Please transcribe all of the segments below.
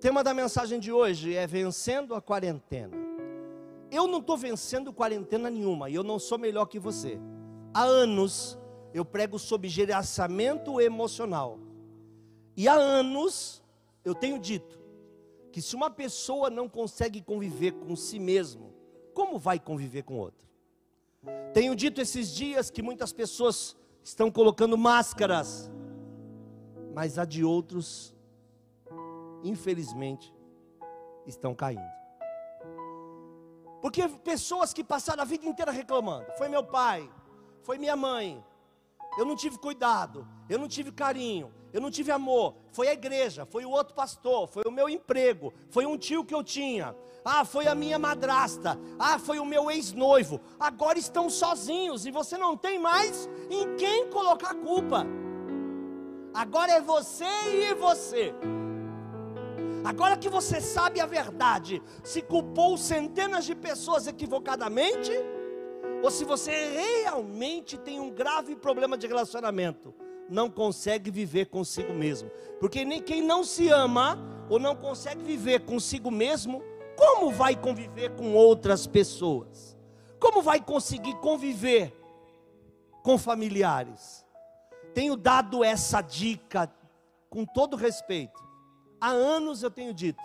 Tema da mensagem de hoje é vencendo a quarentena. Eu não estou vencendo quarentena nenhuma e eu não sou melhor que você. Há anos eu prego sobre gerenciamento emocional. E há anos eu tenho dito que se uma pessoa não consegue conviver com si mesmo, como vai conviver com outra? Tenho dito esses dias que muitas pessoas estão colocando máscaras, mas há de outros, infelizmente, estão caindo. Porque pessoas que passaram a vida inteira reclamando, foi meu pai, foi minha mãe, eu não tive cuidado, eu não tive carinho, eu não tive amor. Foi a igreja, foi o outro pastor, foi o meu emprego, foi um tio que eu tinha. Ah, foi a minha madrasta. Ah, foi o meu ex-noivo. Agora estão sozinhos e você não tem mais em quem colocar culpa. Agora é você e você. Agora que você sabe a verdade, se culpou centenas de pessoas equivocadamente, ou se você realmente tem um grave problema de relacionamento, não consegue viver consigo mesmo. Porque nem quem não se ama ou não consegue viver consigo mesmo, como vai conviver com outras pessoas? Como vai conseguir conviver com familiares? Tenho dado essa dica com todo respeito. Há anos eu tenho dito: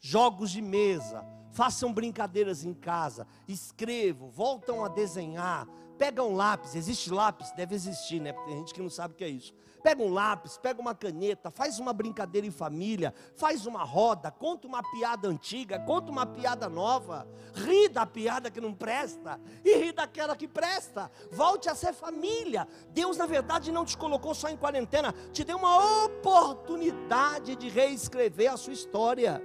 jogos de mesa, façam brincadeiras em casa, escrevam, voltam a desenhar, pega um lápis, existe lápis? Deve existir, né? Porque tem gente que não sabe o que é isso. Pega um lápis, pega uma caneta, faz uma brincadeira em família, faz uma roda, conta uma piada antiga, conta uma piada nova, ri da piada que não presta e ri daquela que presta. Volte a ser família. Deus, na verdade, não te colocou só em quarentena, te deu uma oportunidade de reescrever a sua história.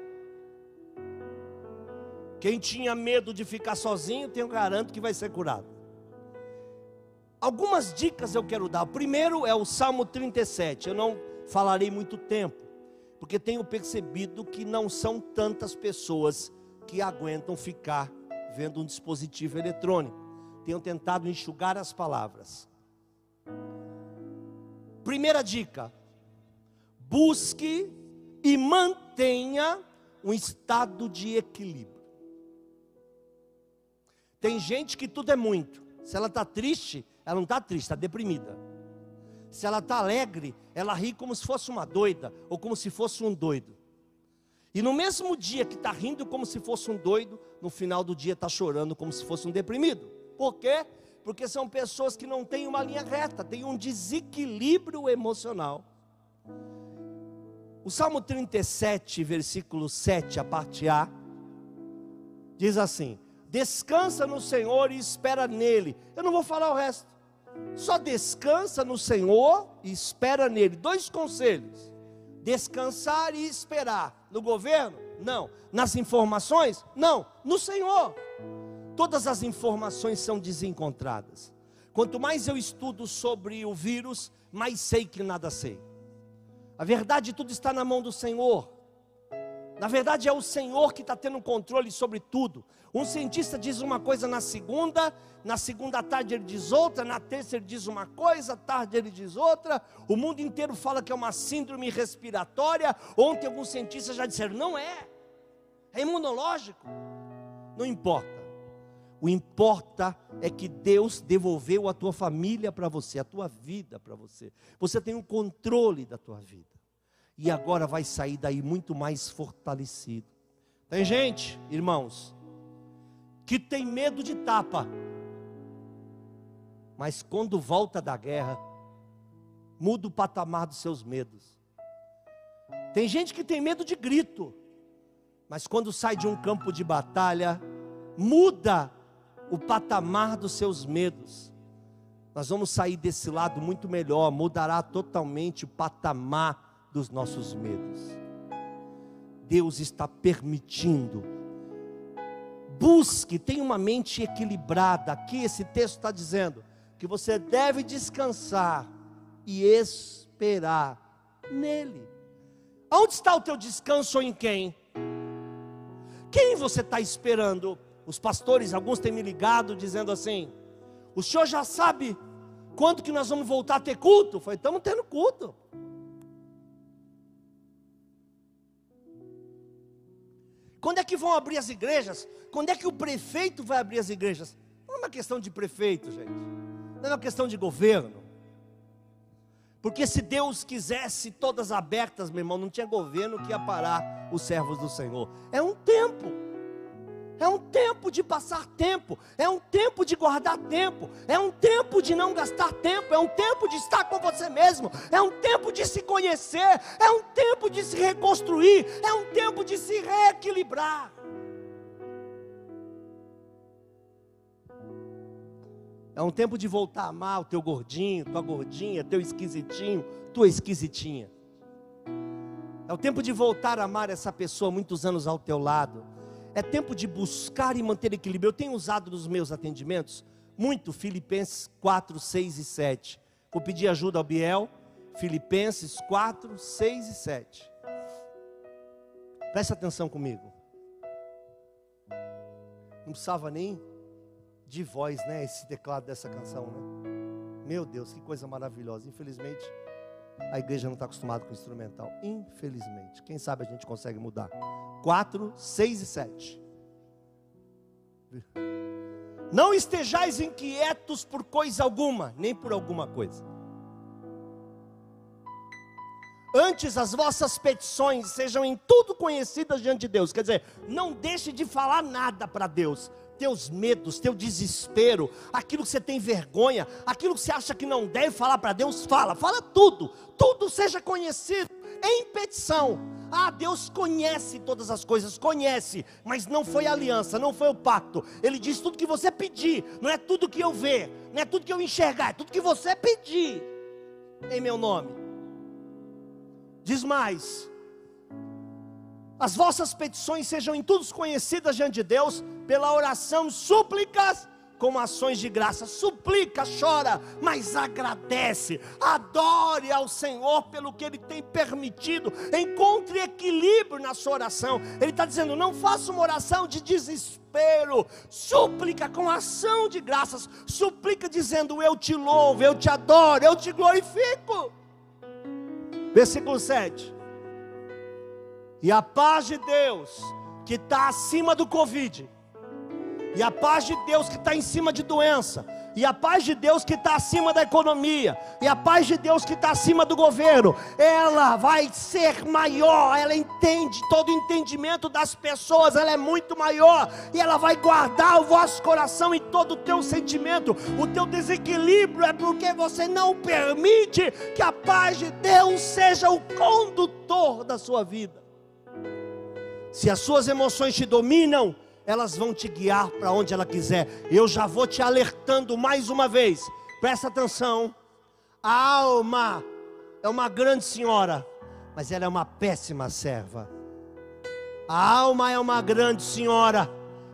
Quem tinha medo de ficar sozinho, tenho garanto que vai ser curado. Algumas dicas eu quero dar. O primeiro é o Salmo 37. Eu não falarei muito tempo, porque tenho percebido que não são tantas pessoas que aguentam ficar vendo um dispositivo eletrônico. Tenho tentado enxugar as palavras. Primeira dica: busque e mantenha um estado de equilíbrio. Tem gente que tudo é muito. Se ela está triste, ela não está triste, está deprimida. Se ela está alegre, ela ri como se fosse uma doida, ou como se fosse um doido. E no mesmo dia que está rindo como se fosse um doido, no final do dia está chorando como se fosse um deprimido. Por quê? Porque são pessoas que não têm uma linha reta, têm um desequilíbrio emocional. O Salmo 37, versículo 7, a parte A, diz assim: Descansa no Senhor e espera nele. Eu não vou falar o resto. Só descansa no Senhor e espera nele. Dois conselhos: descansar e esperar. No governo? Não. Nas informações? Não. No Senhor. Todas as informações são desencontradas. Quanto mais eu estudo sobre o vírus, mais sei que nada sei. A verdade, tudo está na mão do Senhor. Na verdade, é o Senhor que está tendo controle sobre tudo. Um cientista diz uma coisa na segunda, na segunda tarde ele diz outra, na terça ele diz uma coisa, tarde ele diz outra. O mundo inteiro fala que é uma síndrome respiratória. Ontem alguns cientistas já disseram: não é, é imunológico. Não importa. O importa é que Deus devolveu a tua família para você, a tua vida para você. Você tem o um controle da tua vida e agora vai sair daí muito mais fortalecido. Tem gente, irmãos, que tem medo de tapa, mas quando volta da guerra, muda o patamar dos seus medos. Tem gente que tem medo de grito, mas quando sai de um campo de batalha, muda o patamar dos seus medos. Nós vamos sair desse lado muito melhor, mudará totalmente o patamar dos nossos medos. Deus está permitindo. Busque, tenha uma mente equilibrada. Aqui esse texto está dizendo que você deve descansar e esperar nele. Onde está o teu descanso em quem? Quem você está esperando? Os pastores, alguns têm me ligado dizendo assim: o senhor já sabe quando que nós vamos voltar a ter culto? Foi, estamos tendo culto. Quando é que vão abrir as igrejas? Quando é que o prefeito vai abrir as igrejas? Não é uma questão de prefeito, gente. Não é uma questão de governo. Porque se Deus quisesse todas abertas, meu irmão, não tinha governo que ia parar os servos do Senhor. É um tempo. É um tempo de passar tempo, é um tempo de guardar tempo, é um tempo de não gastar tempo, é um tempo de estar com você mesmo, é um tempo de se conhecer, é um tempo de se reconstruir, é um tempo de se reequilibrar. É um tempo de voltar a amar o teu gordinho, tua gordinha, teu esquisitinho, tua esquisitinha. É o tempo de voltar a amar essa pessoa muitos anos ao teu lado é tempo de buscar e manter equilíbrio. Eu tenho usado nos meus atendimentos muito Filipenses 4, 6 e 7. Vou pedir ajuda ao Biel. Filipenses 4, 6 e 7. Preste atenção comigo. Não precisava nem de voz, né? Esse teclado dessa canção, né? Meu Deus, que coisa maravilhosa. Infelizmente, a igreja não está acostumada com instrumental. Infelizmente. Quem sabe a gente consegue mudar. 4, 6 e 7. Não estejais inquietos por coisa alguma, nem por alguma coisa. Antes as vossas petições sejam em tudo conhecidas diante de Deus. Quer dizer, não deixe de falar nada para Deus teus medos, teu desespero, aquilo que você tem vergonha, aquilo que você acha que não deve falar para Deus, fala, fala tudo, tudo seja conhecido em petição. Ah, Deus conhece todas as coisas, conhece, mas não foi aliança, não foi o pacto. Ele diz tudo que você pedir, não é tudo que eu ver, não é tudo que eu enxergar, é tudo que você pedir em meu nome. Diz mais: as vossas petições sejam em todos conhecidas diante de Deus, pela oração, súplicas, com ações de graça. Suplica, chora, mas agradece. Adore ao Senhor pelo que Ele tem permitido. Encontre equilíbrio na sua oração. Ele está dizendo: não faça uma oração de desespero. Súplica com ação de graças. Suplica dizendo: Eu te louvo, eu te adoro, eu te glorifico. Versículo 7. E a paz de Deus, que está acima do Covid, e a paz de Deus que está em cima de doença, e a paz de Deus que está acima da economia, e a paz de Deus que está acima do governo, ela vai ser maior, ela entende todo o entendimento das pessoas, ela é muito maior, e ela vai guardar o vosso coração e todo o teu sentimento. O teu desequilíbrio é porque você não permite que a paz de Deus seja o condutor da sua vida. Se as suas emoções te dominam, elas vão te guiar para onde ela quiser. Eu já vou te alertando mais uma vez. Presta atenção. A alma é uma grande senhora, mas ela é uma péssima serva. A alma é uma grande senhora,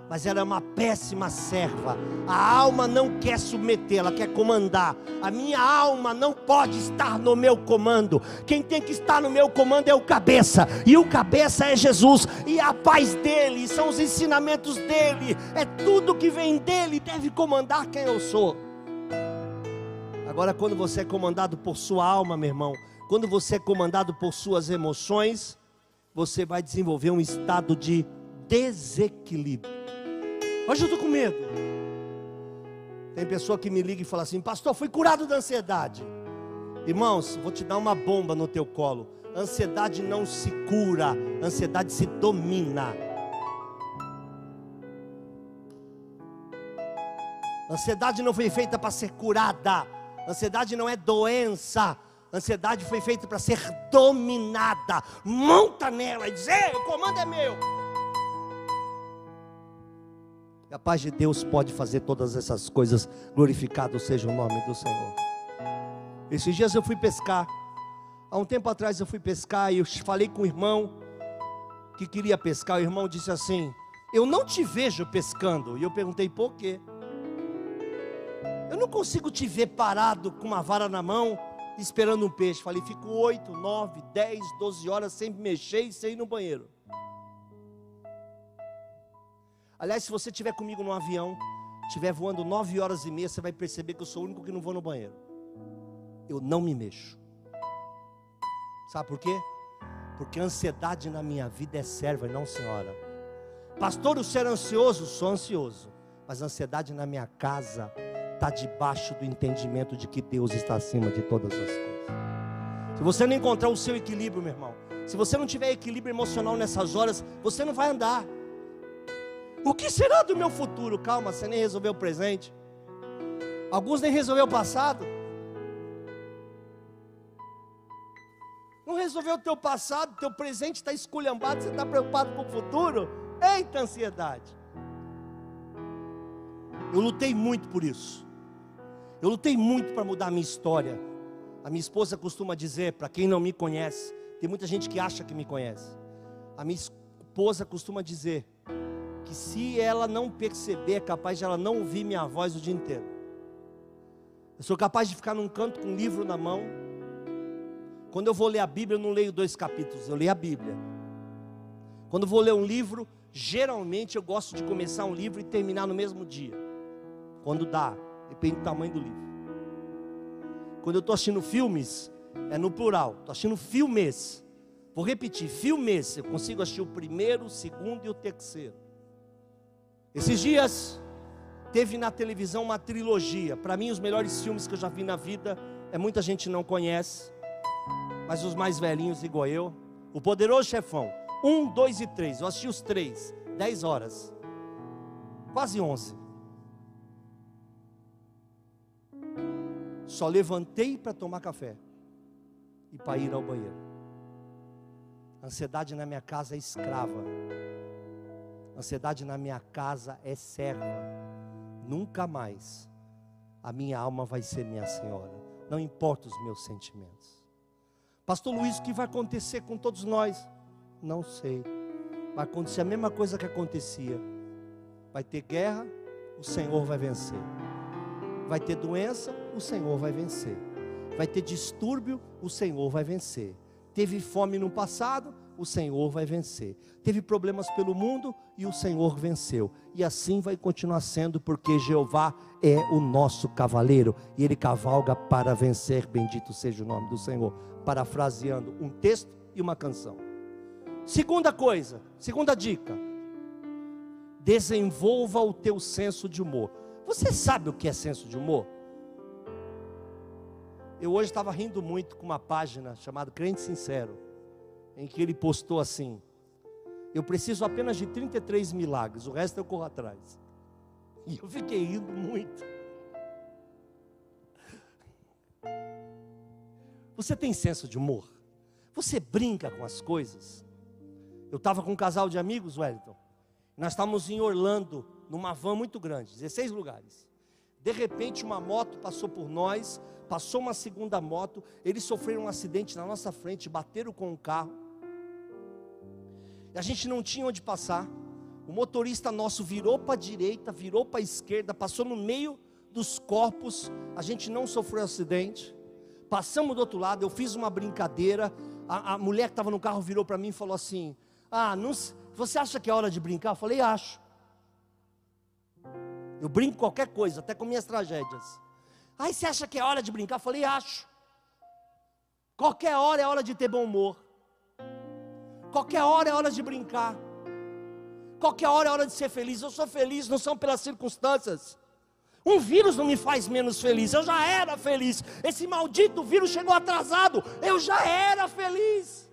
mas ela é uma péssima serva. A alma não quer submeter, ela quer comandar. A minha alma não pode estar no meu comando. Quem tem que estar no meu comando é o cabeça, e o cabeça é Jesus, e a paz dele, são os ensinamentos dele, é tudo que vem dele, deve comandar quem eu sou. Agora, quando você é comandado por sua alma, meu irmão, quando você é comandado por suas emoções, você vai desenvolver um estado de desequilíbrio. Hoje eu estou com medo. Tem pessoa que me liga e fala assim: Pastor, fui curado da ansiedade. Irmãos, vou te dar uma bomba no teu colo. Ansiedade não se cura, ansiedade se domina. Ansiedade não foi feita para ser curada. Ansiedade não é doença. Ansiedade foi feita para ser dominada. Monta nela e diz: Ei, o comando é meu. A paz de Deus pode fazer todas essas coisas. Glorificado seja o nome do Senhor. Esses dias eu fui pescar. Há um tempo atrás eu fui pescar e eu falei com o irmão que queria pescar. O irmão disse assim: Eu não te vejo pescando. E eu perguntei por quê. Eu não consigo te ver parado com uma vara na mão, esperando um peixe. Falei, fico 8, 9, 10, 12 horas sem mexer e sem ir no banheiro. Aliás, se você estiver comigo no avião, estiver voando 9 horas e meia, você vai perceber que eu sou o único que não vou no banheiro. Eu não me mexo. Sabe por quê? Porque a ansiedade na minha vida é serva e não senhora. Pastor, o ser ansioso, sou ansioso. Mas a ansiedade na minha casa está debaixo do entendimento de que Deus está acima de todas as coisas. Se você não encontrar o seu equilíbrio, meu irmão, se você não tiver equilíbrio emocional nessas horas, você não vai andar. O que será do meu futuro? Calma, você nem resolveu o presente. Alguns nem resolveu o passado. Não resolveu o teu passado, teu presente está esculhambado, você está preocupado com o futuro? Eita ansiedade. Eu lutei muito por isso. Eu lutei muito para mudar a minha história. A minha esposa costuma dizer, para quem não me conhece, tem muita gente que acha que me conhece. A minha esposa costuma dizer que se ela não perceber, é capaz de ela não ouvir minha voz o dia inteiro. Eu sou capaz de ficar num canto com um livro na mão. Quando eu vou ler a Bíblia, eu não leio dois capítulos, eu leio a Bíblia. Quando eu vou ler um livro, geralmente eu gosto de começar um livro e terminar no mesmo dia. Quando dá, Depende do tamanho do livro. Quando eu estou assistindo filmes, é no plural. Estou assistindo filmes. Vou repetir, filmes. Eu consigo assistir o primeiro, o segundo e o terceiro. Esses dias teve na televisão uma trilogia. Para mim, os melhores filmes que eu já vi na vida. É muita gente não conhece, mas os mais velhinhos, igual eu. O Poderoso Chefão. Um, dois e três. Eu assisti os três. Dez horas. Quase onze. Só levantei para tomar café e para ir ao banheiro. Ansiedade na minha casa é escrava. Ansiedade na minha casa é serva. Nunca mais a minha alma vai ser minha senhora. Não importa os meus sentimentos. Pastor Luiz, o que vai acontecer com todos nós? Não sei. Vai acontecer a mesma coisa que acontecia. Vai ter guerra, o Senhor vai vencer. Vai ter doença, o Senhor vai vencer. Vai ter distúrbio, o Senhor vai vencer. Teve fome no passado, o Senhor vai vencer. Teve problemas pelo mundo e o Senhor venceu. E assim vai continuar sendo, porque Jeová é o nosso cavaleiro e ele cavalga para vencer. Bendito seja o nome do Senhor. Parafraseando um texto e uma canção. Segunda coisa, segunda dica: desenvolva o teu senso de humor. Você sabe o que é senso de humor? Eu hoje estava rindo muito com uma página chamada Crente Sincero, em que ele postou assim: Eu preciso apenas de 33 milagres, o resto eu corro atrás. E eu fiquei rindo muito. Você tem senso de humor? Você brinca com as coisas? Eu estava com um casal de amigos, Wellington. Nós estávamos em Orlando, numa van muito grande, 16 lugares. De repente, uma moto passou por nós, passou uma segunda moto, eles sofreram um acidente na nossa frente, bateram com o um carro. E a gente não tinha onde passar. O motorista nosso virou para a direita, virou para a esquerda, passou no meio dos corpos. A gente não sofreu acidente. Passamos do outro lado, eu fiz uma brincadeira. A, a mulher que estava no carro virou para mim e falou assim: Ah, não, você acha que é hora de brincar? Eu falei: Acho. Eu brinco qualquer coisa, até com minhas tragédias. Aí você acha que é hora de brincar? Eu falei, acho. Qualquer hora é hora de ter bom humor. Qualquer hora é hora de brincar. Qualquer hora é hora de ser feliz. Eu sou feliz, não são pelas circunstâncias. Um vírus não me faz menos feliz. Eu já era feliz. Esse maldito vírus chegou atrasado. Eu já era feliz.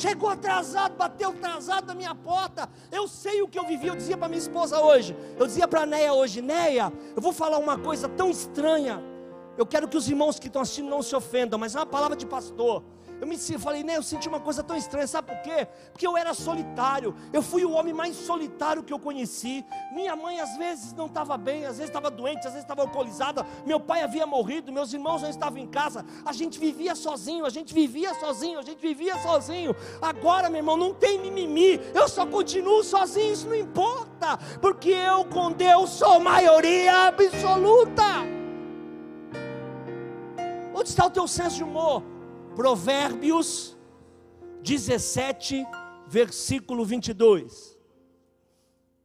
chegou atrasado, bateu atrasado na minha porta. Eu sei o que eu vivi. Eu dizia para minha esposa hoje, eu dizia para a Neia hoje: Neia, eu vou falar uma coisa tão estranha. Eu quero que os irmãos que estão assistindo não se ofendam, mas é uma palavra de pastor. Eu me eu falei, né? Eu senti uma coisa tão estranha, sabe por quê? Porque eu era solitário. Eu fui o homem mais solitário que eu conheci. Minha mãe às vezes não estava bem, às vezes estava doente, às vezes estava alcoolizada. Meu pai havia morrido, meus irmãos não estavam em casa. A gente vivia sozinho, a gente vivia sozinho, a gente vivia sozinho. Agora, meu irmão, não tem mimimi. Eu só continuo sozinho, isso não importa, porque eu com Deus sou maioria absoluta. Onde está o teu senso de humor? Provérbios 17, versículo 22.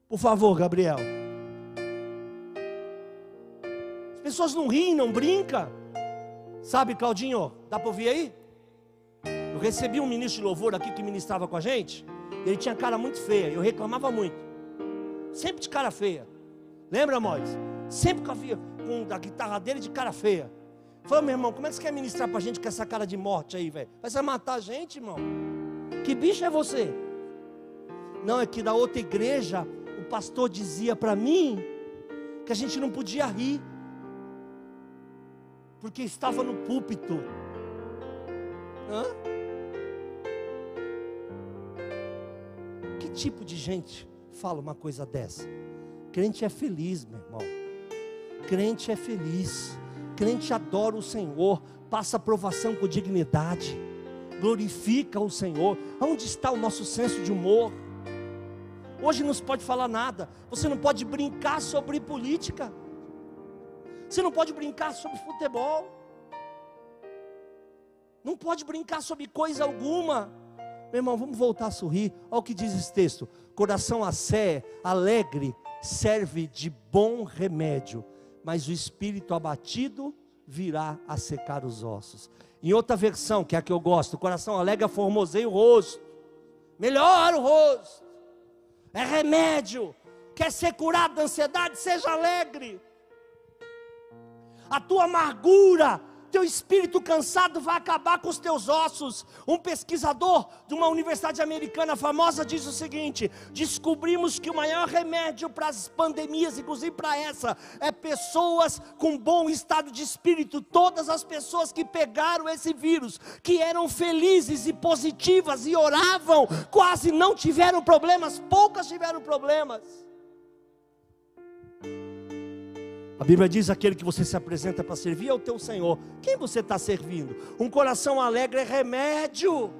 Por favor, Gabriel. As pessoas não riem, não brincam. Sabe, Claudinho, dá para ouvir aí? Eu recebi um ministro de louvor aqui que ministrava com a gente. Ele tinha cara muito feia, eu reclamava muito. Sempre de cara feia. Lembra, Mois? Sempre que eu via com a guitarra dele de cara feia. Falou, meu irmão, como é que você quer ministrar para a gente com essa cara de morte aí, velho? Vai matar a gente, irmão? Que bicho é você? Não, é que da outra igreja, o pastor dizia para mim que a gente não podia rir, porque estava no púlpito. Hã? Que tipo de gente fala uma coisa dessa? Crente é feliz, meu irmão. Crente é feliz. Crente adora o Senhor, passa aprovação com dignidade, glorifica o Senhor. Onde está o nosso senso de humor? Hoje não se pode falar nada, você não pode brincar sobre política, você não pode brincar sobre futebol, não pode brincar sobre coisa alguma. Meu irmão, vamos voltar a sorrir. Olha o que diz esse texto: coração a sé, alegre, serve de bom remédio mas o espírito abatido virá a secar os ossos. Em outra versão, que é a que eu gosto, o coração alega formoseia o rosto. Melhora o rosto. É remédio. Quer ser curado da ansiedade? Seja alegre. A tua amargura teu espírito cansado vai acabar com os teus ossos. Um pesquisador de uma universidade americana famosa diz o seguinte: descobrimos que o maior remédio para as pandemias, inclusive para essa, é pessoas com bom estado de espírito. Todas as pessoas que pegaram esse vírus, que eram felizes e positivas e oravam, quase não tiveram problemas, poucas tiveram problemas. A Bíblia diz: aquele que você se apresenta para servir é o teu Senhor. Quem você está servindo? Um coração alegre é remédio.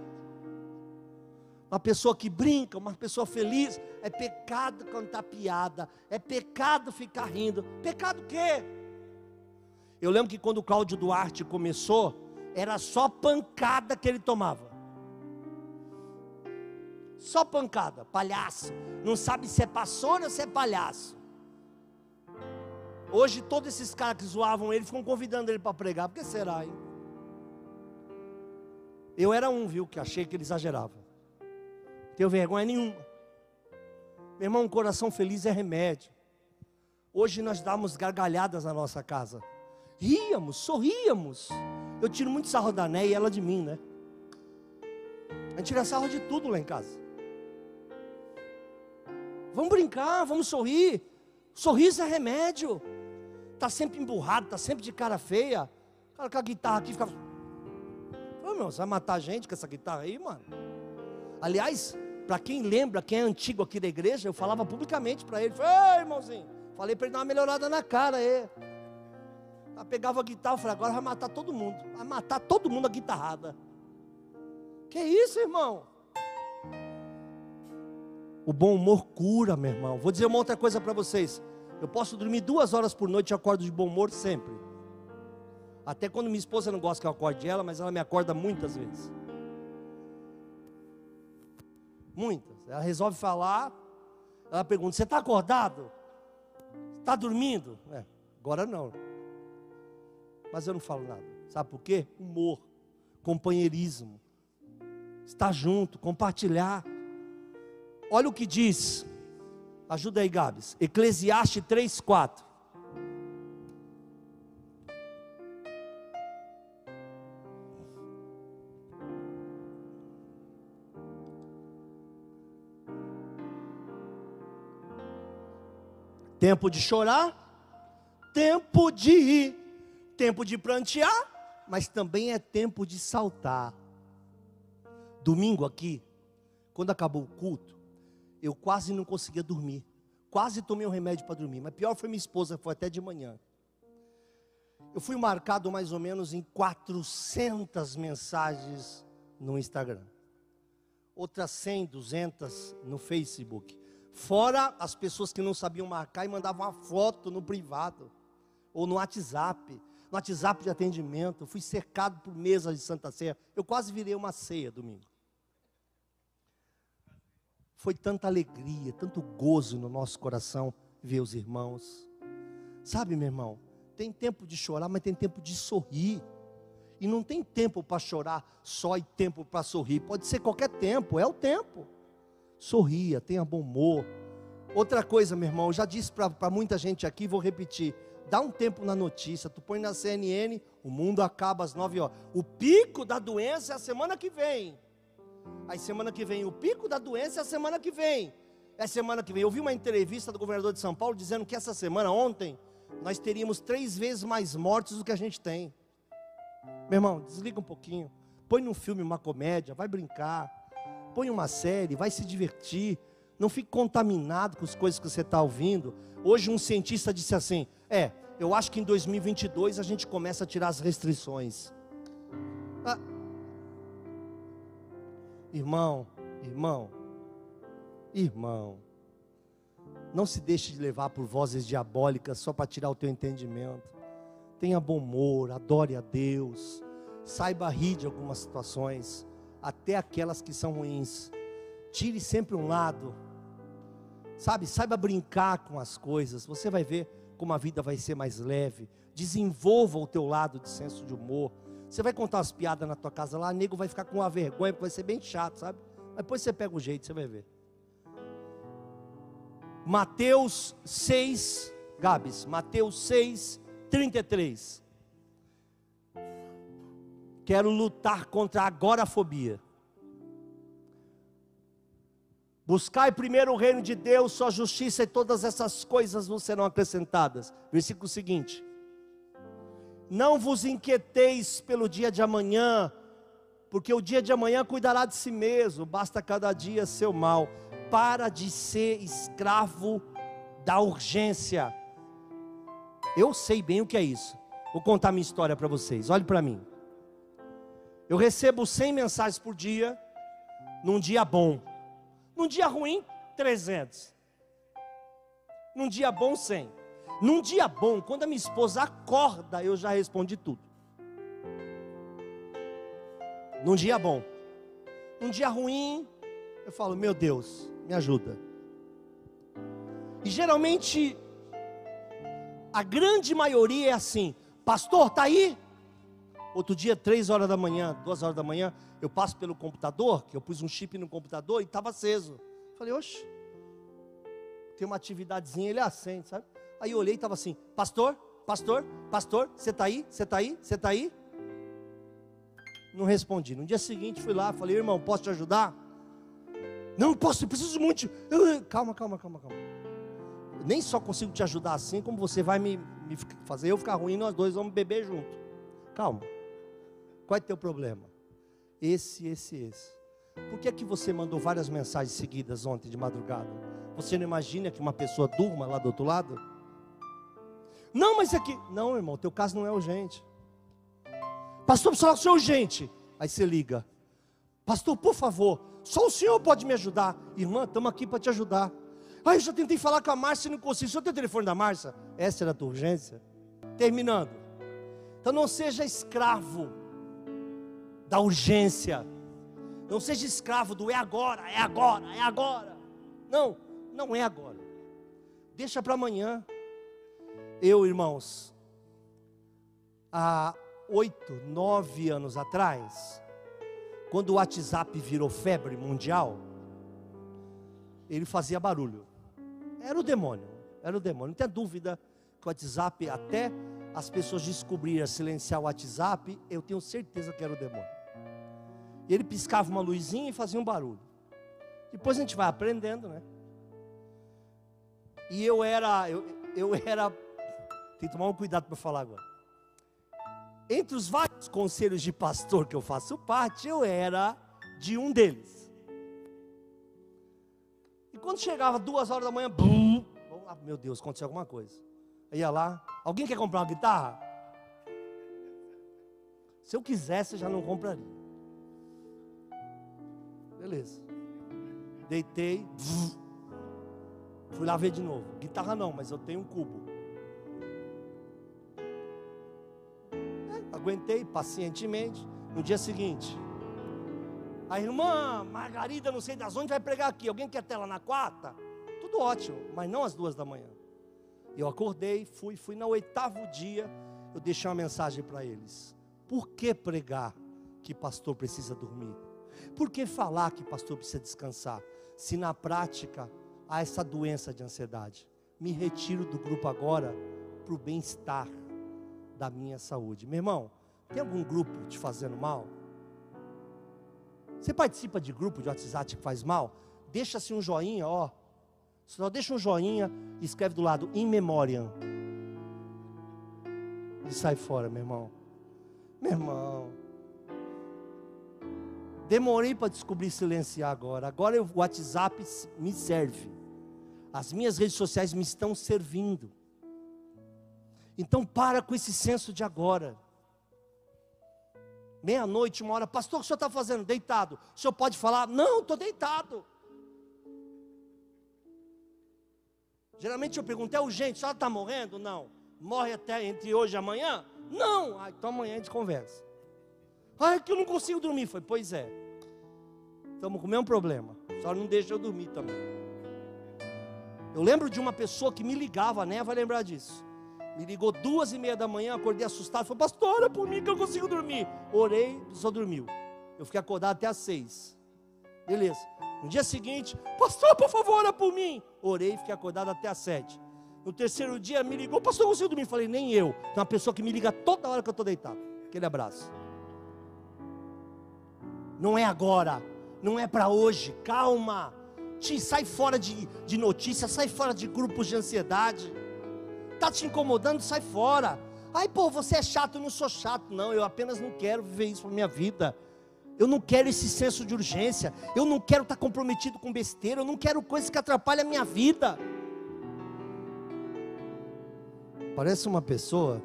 Uma pessoa que brinca, uma pessoa feliz, é pecado cantar piada, é pecado ficar rindo. Pecado o quê? Eu lembro que quando o Cláudio Duarte começou, era só pancada que ele tomava. Só pancada, palhaço. Não sabe se é pastor ou se é palhaço. Hoje todos esses caras que zoavam ele ficam convidando ele para pregar. Por que será, hein? Eu era um, viu, que achei que ele exagerava. Tenho vergonha nenhuma. Meu irmão, um coração feliz é remédio. Hoje nós damos gargalhadas na nossa casa. Ríamos, sorríamos. Eu tiro muito sarro da Né e ela de mim, né? A gente tira sarro de tudo lá em casa. Vamos brincar, vamos sorrir. Sorriso é remédio está sempre emburrado, está sempre de cara feia. O cara com a guitarra aqui fica. Ô meu, você vai matar a gente com essa guitarra aí, mano? Aliás, para quem lembra, quem é antigo aqui da igreja, eu falava publicamente para ele: Ei, irmãozinho, falei para ele dar uma melhorada na cara aí. Eu pegava a guitarra e falei: Agora vai matar todo mundo. Vai matar todo mundo a guitarrada. Que isso, irmão? O bom humor cura, meu irmão. Vou dizer uma outra coisa para vocês. Eu posso dormir duas horas por noite e acordo de bom humor sempre. Até quando minha esposa não gosta que eu acorde ela, mas ela me acorda muitas vezes. Muitas. Ela resolve falar, ela pergunta: Você está acordado? Está dormindo? É, agora não. Mas eu não falo nada. Sabe por quê? Humor, companheirismo, estar junto, compartilhar. Olha o que diz, ajuda aí, Gabs, Eclesiastes 3,4. Tempo de chorar, tempo de rir, tempo de prantear, mas também é tempo de saltar. Domingo aqui, quando acabou o culto, eu quase não conseguia dormir. Quase tomei um remédio para dormir, mas pior foi minha esposa, foi até de manhã. Eu fui marcado mais ou menos em 400 mensagens no Instagram. Outras 100, 200 no Facebook. Fora as pessoas que não sabiam marcar e mandavam uma foto no privado ou no WhatsApp. No WhatsApp de atendimento, fui cercado por mesas de Santa Ceia. Eu quase virei uma ceia domingo. Foi tanta alegria, tanto gozo no nosso coração ver os irmãos. Sabe, meu irmão, tem tempo de chorar, mas tem tempo de sorrir. E não tem tempo para chorar só e tempo para sorrir. Pode ser qualquer tempo, é o tempo sorria, tenha bom humor. Outra coisa, meu irmão, já disse para muita gente aqui, vou repetir. Dá um tempo na notícia, tu põe na CNN, o mundo acaba às 9 horas. O pico da doença é a semana que vem. Aí semana que vem, o pico da doença é a semana que vem. É semana que vem. Eu vi uma entrevista do governador de São Paulo dizendo que essa semana, ontem, nós teríamos três vezes mais mortes do que a gente tem. Meu irmão, desliga um pouquinho. Põe num filme uma comédia, vai brincar põe uma série, vai se divertir, não fique contaminado com as coisas que você está ouvindo. Hoje um cientista disse assim: é, eu acho que em 2022 a gente começa a tirar as restrições. Ah. Irmão, irmão, irmão, não se deixe de levar por vozes diabólicas só para tirar o teu entendimento. Tenha bom humor, adore a Deus, saiba rir de algumas situações até aquelas que são ruins. Tire sempre um lado, sabe? Saiba brincar com as coisas. Você vai ver como a vida vai ser mais leve. Desenvolva o teu lado de senso de humor. Você vai contar umas piadas na tua casa lá, nego vai ficar com uma vergonha, porque vai ser bem chato, sabe? Mas depois você pega o jeito, você vai ver. Mateus 6, Gabs, Mateus 6, 33. Quero lutar contra a agorafobia. Buscai primeiro o reino de Deus, sua justiça e todas essas coisas vos serão acrescentadas. Versículo seguinte: Não vos inquieteis pelo dia de amanhã, porque o dia de amanhã cuidará de si mesmo, basta cada dia seu mal. Para de ser escravo da urgência. Eu sei bem o que é isso. Vou contar minha história para vocês. Olhe para mim. Eu recebo 100 mensagens por dia, num dia bom. Num dia ruim, 300. Num dia bom, 100. Num dia bom, quando a minha esposa acorda, eu já respondi tudo. Num dia bom. Num dia ruim, eu falo, meu Deus, me ajuda. E geralmente, a grande maioria é assim: Pastor, está aí? Outro dia, três horas da manhã, duas horas da manhã, eu passo pelo computador, que eu pus um chip no computador e estava aceso. Falei, oxe, tem uma atividadezinha, ele acende, sabe? Aí eu olhei e estava assim, pastor, pastor, pastor, você está aí? Você está aí? Você está aí? Não respondi. No dia seguinte fui lá, falei, irmão, posso te ajudar? Não, posso, preciso muito. Calma, calma, calma, calma. Nem só consigo te ajudar assim, como você vai me, me fazer eu ficar ruim, nós dois vamos beber junto. Calma. Qual é teu problema? Esse, esse, esse. Por que é que você mandou várias mensagens seguidas ontem de madrugada? Você não imagina que uma pessoa durma lá do outro lado? Não, mas aqui. Não, irmão, teu caso não é urgente. Pastor, só é urgente. Aí você liga. Pastor, por favor, só o senhor pode me ajudar. Irmã, estamos aqui para te ajudar. Ah, eu já tentei falar com a Márcia e não consigo. O senhor tem o telefone da Márcia? Essa era a tua urgência? Terminando. Então não seja escravo da urgência. Não seja escravo do é agora, é agora, é agora. Não, não é agora. Deixa para amanhã. Eu, irmãos, há oito, nove anos atrás, quando o WhatsApp virou febre mundial, ele fazia barulho. Era o demônio, era o demônio. Não tem dúvida que o WhatsApp, até as pessoas descobrirem silenciar o WhatsApp, eu tenho certeza que era o demônio. Ele piscava uma luzinha e fazia um barulho. Depois a gente vai aprendendo, né? E eu era, eu, eu era, tem que tomar um cuidado para falar agora. Entre os vários conselhos de pastor que eu faço parte, eu era de um deles. E quando chegava duas horas da manhã, bum, ah, meu Deus, aconteceu alguma coisa. Eu ia lá, alguém quer comprar uma guitarra? Se eu quisesse, já não compraria. Beleza. Deitei, fui lá ver de novo. Guitarra não, mas eu tenho um cubo. Aguentei pacientemente. No dia seguinte, a irmã Margarida, não sei das onde, vai pregar aqui. Alguém quer tela na quarta? Tudo ótimo, mas não às duas da manhã. Eu acordei, fui, fui no oitavo dia, eu deixei uma mensagem para eles. Por que pregar que pastor precisa dormir? Por que falar que pastor precisa descansar? Se na prática há essa doença de ansiedade. Me retiro do grupo agora para o bem-estar da minha saúde. Meu irmão, tem algum grupo te fazendo mal? Você participa de grupo de WhatsApp que faz mal? Deixa assim um joinha, ó. Só deixa um joinha e escreve do lado, in memoriam. E sai fora, meu irmão. Meu irmão. Demorei para descobrir silenciar agora. Agora o WhatsApp me serve. As minhas redes sociais me estão servindo. Então para com esse senso de agora meia-noite, uma hora, pastor, o que o senhor está fazendo? Deitado. O senhor pode falar? Não, estou deitado. Geralmente eu pergunto, é urgente, a senhora está morrendo? Não. Morre até entre hoje e amanhã? Não. Ah, então amanhã a gente conversa. Ah, é que eu não consigo dormir. Foi, pois é. Estamos com o mesmo problema. A senhora não deixa eu dormir também. Eu lembro de uma pessoa que me ligava, Né vai lembrar disso. Me ligou duas e meia da manhã, acordei assustado. Falei, pastor, ora por mim que eu consigo dormir. Orei, só dormiu. Eu fiquei acordado até às seis. Beleza. No dia seguinte, pastor, por favor, ora por mim. Orei, fiquei acordado até às sete. No terceiro dia, me ligou, pastor, eu consigo dormir. Falei, nem eu. Tem uma pessoa que me liga toda hora que eu estou deitado. Aquele abraço. Não é agora, não é para hoje. Calma. Te, sai fora de, de notícias, sai fora de grupos de ansiedade está te incomodando, sai fora. Ai, pô, você é chato, eu não sou chato. Não, eu apenas não quero viver isso para minha vida. Eu não quero esse senso de urgência. Eu não quero estar tá comprometido com besteira. Eu não quero coisas que atrapalhem a minha vida. Parece uma pessoa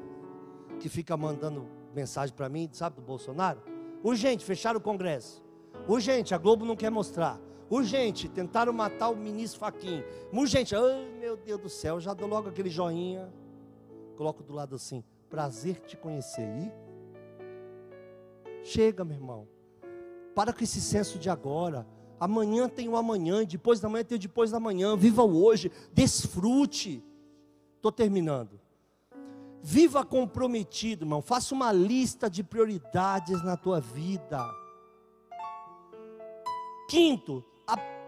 que fica mandando mensagem para mim, sabe, do Bolsonaro? Urgente, fechar o Congresso. Urgente, a Globo não quer mostrar. Urgente, tentaram matar o ministro Faquim. Urgente, ai meu Deus do céu, já dou logo aquele joinha. Coloco do lado assim, prazer te conhecer. E chega, meu irmão. Para com esse senso de agora. Amanhã tem o amanhã, depois da manhã tem o depois da manhã. Viva o hoje, desfrute. Estou terminando. Viva comprometido, irmão. Faça uma lista de prioridades na tua vida. Quinto,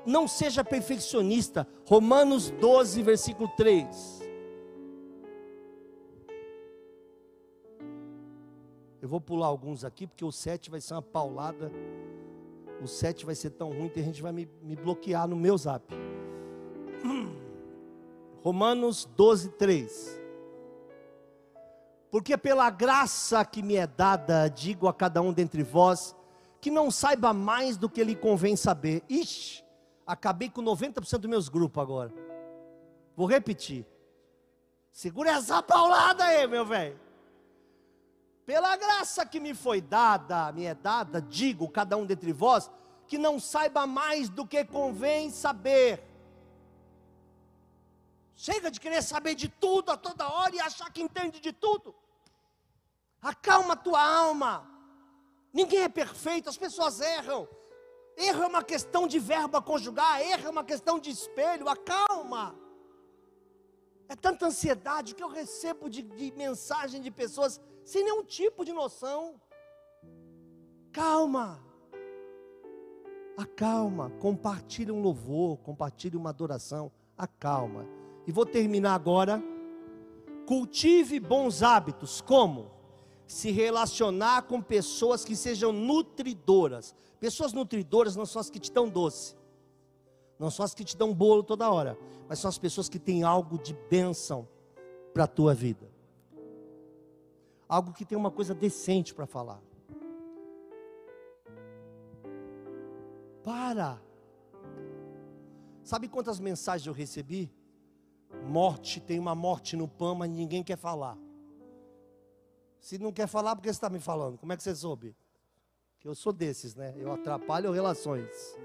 não seja perfeccionista. Romanos 12, versículo 3. Eu vou pular alguns aqui, porque o 7 vai ser uma paulada. O 7 vai ser tão ruim que a gente vai me, me bloquear no meu zap. Romanos 12, 3. Porque pela graça que me é dada, digo a cada um dentre vós, que não saiba mais do que lhe convém saber. Ixi, Acabei com 90% dos meus grupos agora. Vou repetir. Segura essa paulada aí, meu velho. Pela graça que me foi dada, me é dada, digo cada um dentre vós, que não saiba mais do que convém saber. Chega de querer saber de tudo a toda hora e achar que entende de tudo. Acalma tua alma. Ninguém é perfeito, as pessoas erram. Erro é uma questão de verbo a conjugar, erro é uma questão de espelho, acalma. É tanta ansiedade que eu recebo de, de mensagem de pessoas sem nenhum tipo de noção. Calma, acalma, compartilhe um louvor, compartilhe uma adoração, acalma. E vou terminar agora. Cultive bons hábitos, como? Se relacionar com pessoas que sejam nutridoras. Pessoas nutridoras não são as que te dão doce. Não são as que te dão bolo toda hora, mas são as pessoas que têm algo de bênção para a tua vida. Algo que tem uma coisa decente para falar. Para. Sabe quantas mensagens eu recebi? Morte, tem uma morte no pão, mas ninguém quer falar. Se não quer falar, por que você está me falando? Como é que você soube? Que eu sou desses, né? Eu atrapalho relações.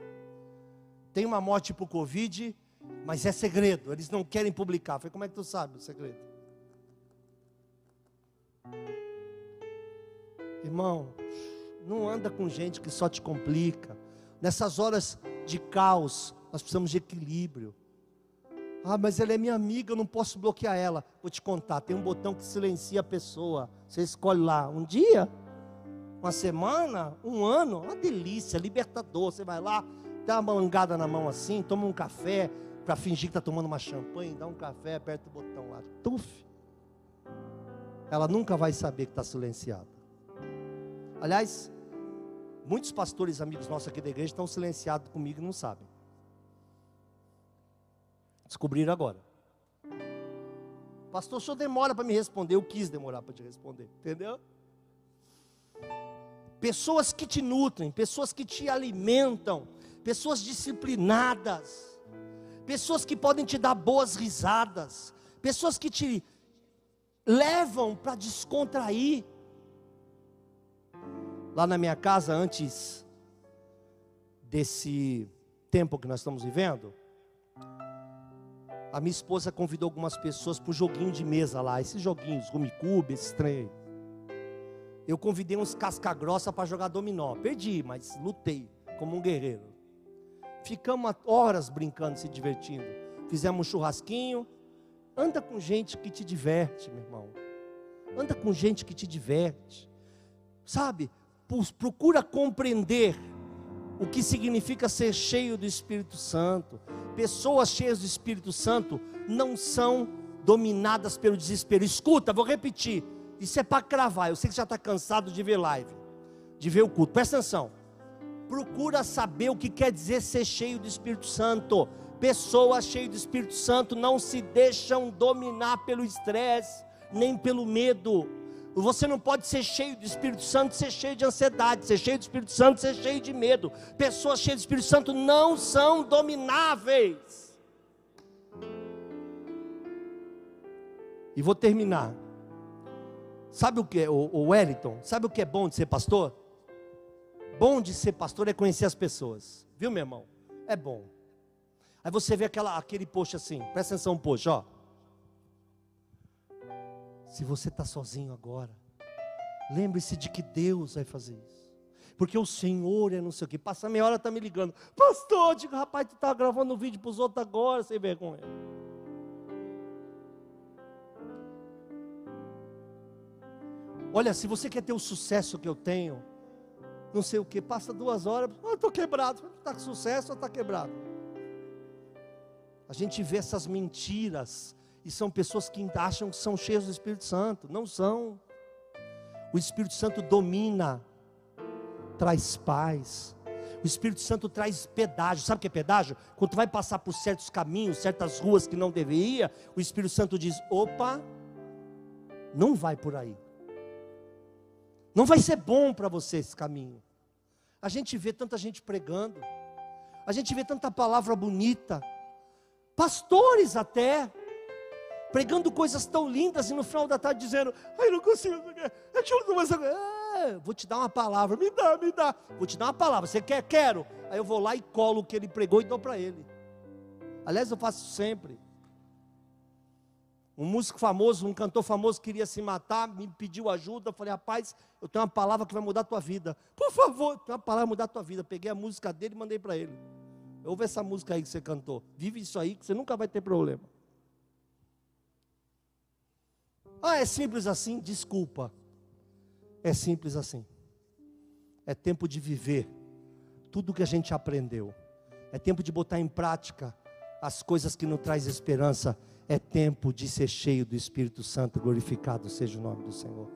Tem uma morte por Covid, mas é segredo. Eles não querem publicar. Falei, como é que tu sabe o segredo? Irmão, não anda com gente que só te complica. Nessas horas de caos, nós precisamos de equilíbrio. Ah, mas ela é minha amiga, eu não posso bloquear ela. Vou te contar, tem um botão que silencia a pessoa. Você escolhe lá, um dia, uma semana, um ano, uma delícia, libertador. Você vai lá, dá uma mangada na mão assim, toma um café, para fingir que está tomando uma champanhe, dá um café, aperta o botão lá, tuf. Ela nunca vai saber que está silenciada. Aliás, muitos pastores amigos nossos aqui da igreja estão silenciados comigo e não sabem. Descobriram agora. Pastor, o senhor demora para me responder. Eu quis demorar para te responder. Entendeu? Pessoas que te nutrem, pessoas que te alimentam, pessoas disciplinadas, pessoas que podem te dar boas risadas, pessoas que te levam para descontrair. Lá na minha casa, antes desse tempo que nós estamos vivendo, a minha esposa convidou algumas pessoas para o joguinho de mesa lá, esses joguinhos, Rumicube, esse trem. Eu convidei uns casca-grossa para jogar dominó. Perdi, mas lutei como um guerreiro. Ficamos horas brincando, se divertindo. Fizemos um churrasquinho. Anda com gente que te diverte, meu irmão. Anda com gente que te diverte. Sabe? Procura compreender o que significa ser cheio do Espírito Santo pessoas cheias do Espírito Santo não são dominadas pelo desespero. Escuta, vou repetir. Isso é para cravar. Eu sei que já está cansado de ver live, de ver o culto. Presta atenção. Procura saber o que quer dizer ser cheio do Espírito Santo. Pessoas cheias do Espírito Santo não se deixam dominar pelo estresse, nem pelo medo. Você não pode ser cheio do Espírito Santo, ser cheio de ansiedade, ser cheio do Espírito Santo, ser cheio de medo. Pessoas cheias do Espírito Santo não são domináveis. E vou terminar. Sabe o que, é, o, o Wellington? Sabe o que é bom de ser pastor? Bom de ser pastor é conhecer as pessoas. Viu, meu irmão? É bom. Aí você vê aquela, aquele post assim, presta atenção, post, ó. Se você está sozinho agora, lembre-se de que Deus vai fazer isso. Porque o Senhor é não sei o que. Passa meia hora, está me ligando. Pastor, digo, rapaz, tu está gravando um vídeo para os outros agora, sem vergonha. Olha, se você quer ter o sucesso que eu tenho, não sei o que, passa duas horas, ah, estou quebrado. Está com sucesso ou está quebrado? A gente vê essas mentiras e são pessoas que acham que são cheias do Espírito Santo. Não são. O Espírito Santo domina, traz paz. O Espírito Santo traz pedágio. Sabe o que é pedágio? Quando tu vai passar por certos caminhos, certas ruas que não deveria, o Espírito Santo diz: opa, não vai por aí. Não vai ser bom para você esse caminho. A gente vê tanta gente pregando, a gente vê tanta palavra bonita, pastores até, pregando coisas tão lindas e no final da tarde dizendo: Ai, não consigo, eu não mais. É, vou te dar uma palavra, me dá, me dá. Vou te dar uma palavra, você quer? Quero. Aí eu vou lá e colo o que ele pregou e dou para ele. Aliás, eu faço sempre. Um músico famoso, um cantor famoso queria se matar, me pediu ajuda. Eu falei, rapaz, eu tenho uma palavra que vai mudar a tua vida. Por favor, tem uma palavra que vai mudar a tua vida. Peguei a música dele e mandei para ele. Ouve essa música aí que você cantou. Vive isso aí que você nunca vai ter problema. Ah, é simples assim? Desculpa. É simples assim. É tempo de viver tudo que a gente aprendeu. É tempo de botar em prática as coisas que nos traz esperança. É tempo de ser cheio do Espírito Santo, glorificado seja o nome do Senhor.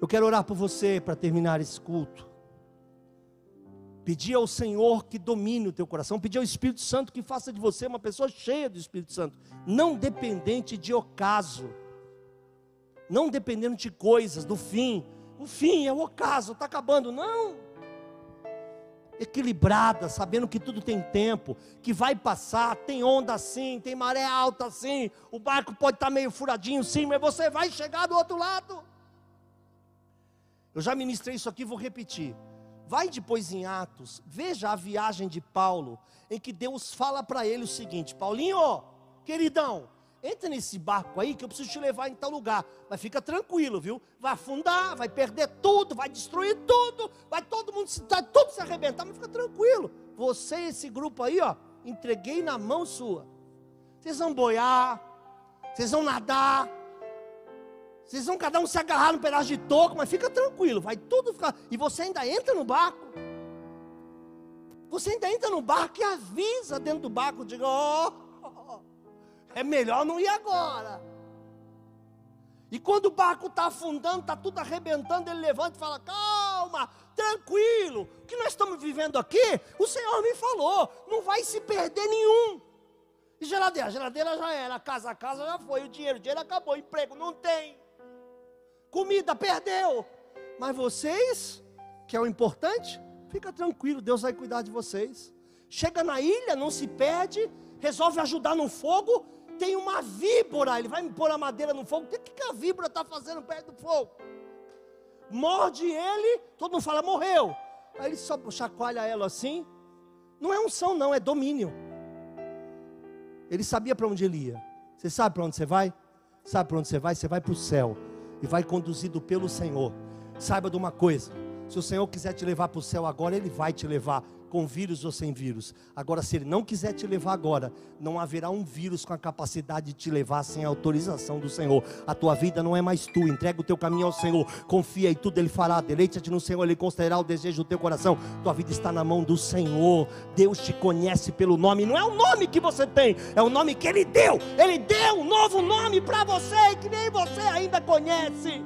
Eu quero orar por você para terminar esse culto. Pedir ao Senhor que domine o teu coração, pedir ao Espírito Santo que faça de você uma pessoa cheia do Espírito Santo, não dependente de ocaso, não dependendo de coisas, do fim. O fim é o ocaso, está acabando. Não equilibrada, sabendo que tudo tem tempo, que vai passar, tem onda assim, tem maré alta assim, o barco pode estar meio furadinho sim, mas você vai chegar do outro lado. Eu já ministrei isso aqui, vou repetir. Vai depois em Atos, veja a viagem de Paulo, em que Deus fala para ele o seguinte: Paulinho, queridão, entra nesse barco aí que eu preciso te levar em tal lugar. Mas fica tranquilo, viu? Vai afundar, vai perder tudo, vai destruir tudo, vai todo mundo se, vai tudo se arrebentar, mas fica tranquilo. Você e esse grupo aí, ó, entreguei na mão sua. Vocês vão boiar, vocês vão nadar, vocês vão cada um se agarrar num pedaço de toco, mas fica tranquilo, vai tudo ficar. E você ainda entra no barco. Você ainda entra no barco e avisa dentro do barco, diga, ó. Oh, é melhor não ir agora. E quando o barco está afundando, está tudo arrebentando, ele levanta e fala: calma, tranquilo, o que nós estamos vivendo aqui, o Senhor me falou, não vai se perder nenhum. E geladeira? A geladeira já era, a casa a casa já foi, o dinheiro, o dinheiro acabou, emprego não tem, comida perdeu. Mas vocês, que é o importante, fica tranquilo, Deus vai cuidar de vocês. Chega na ilha, não se perde, resolve ajudar no fogo, tem uma víbora, ele vai me pôr a madeira no fogo. O que, que a víbora está fazendo perto do fogo? Morde ele, todo mundo fala, morreu. Aí ele só chacoalha ela assim. Não é unção, não, é domínio. Ele sabia para onde ele ia. Você sabe para onde você vai? Sabe para onde você vai? Você vai para o céu e vai conduzido pelo Senhor. Saiba de uma coisa: se o Senhor quiser te levar para o céu agora, Ele vai te levar com vírus ou sem vírus. Agora, se Ele não quiser te levar agora, não haverá um vírus com a capacidade de te levar sem a autorização do Senhor. A tua vida não é mais tua. Entrega o teu caminho ao Senhor. Confia em tudo Ele fará. Deleite-te no Senhor, Ele considerará o desejo do teu coração. Tua vida está na mão do Senhor. Deus te conhece pelo nome. Não é o nome que você tem, é o nome que Ele deu. Ele deu um novo nome para você que nem você ainda conhece.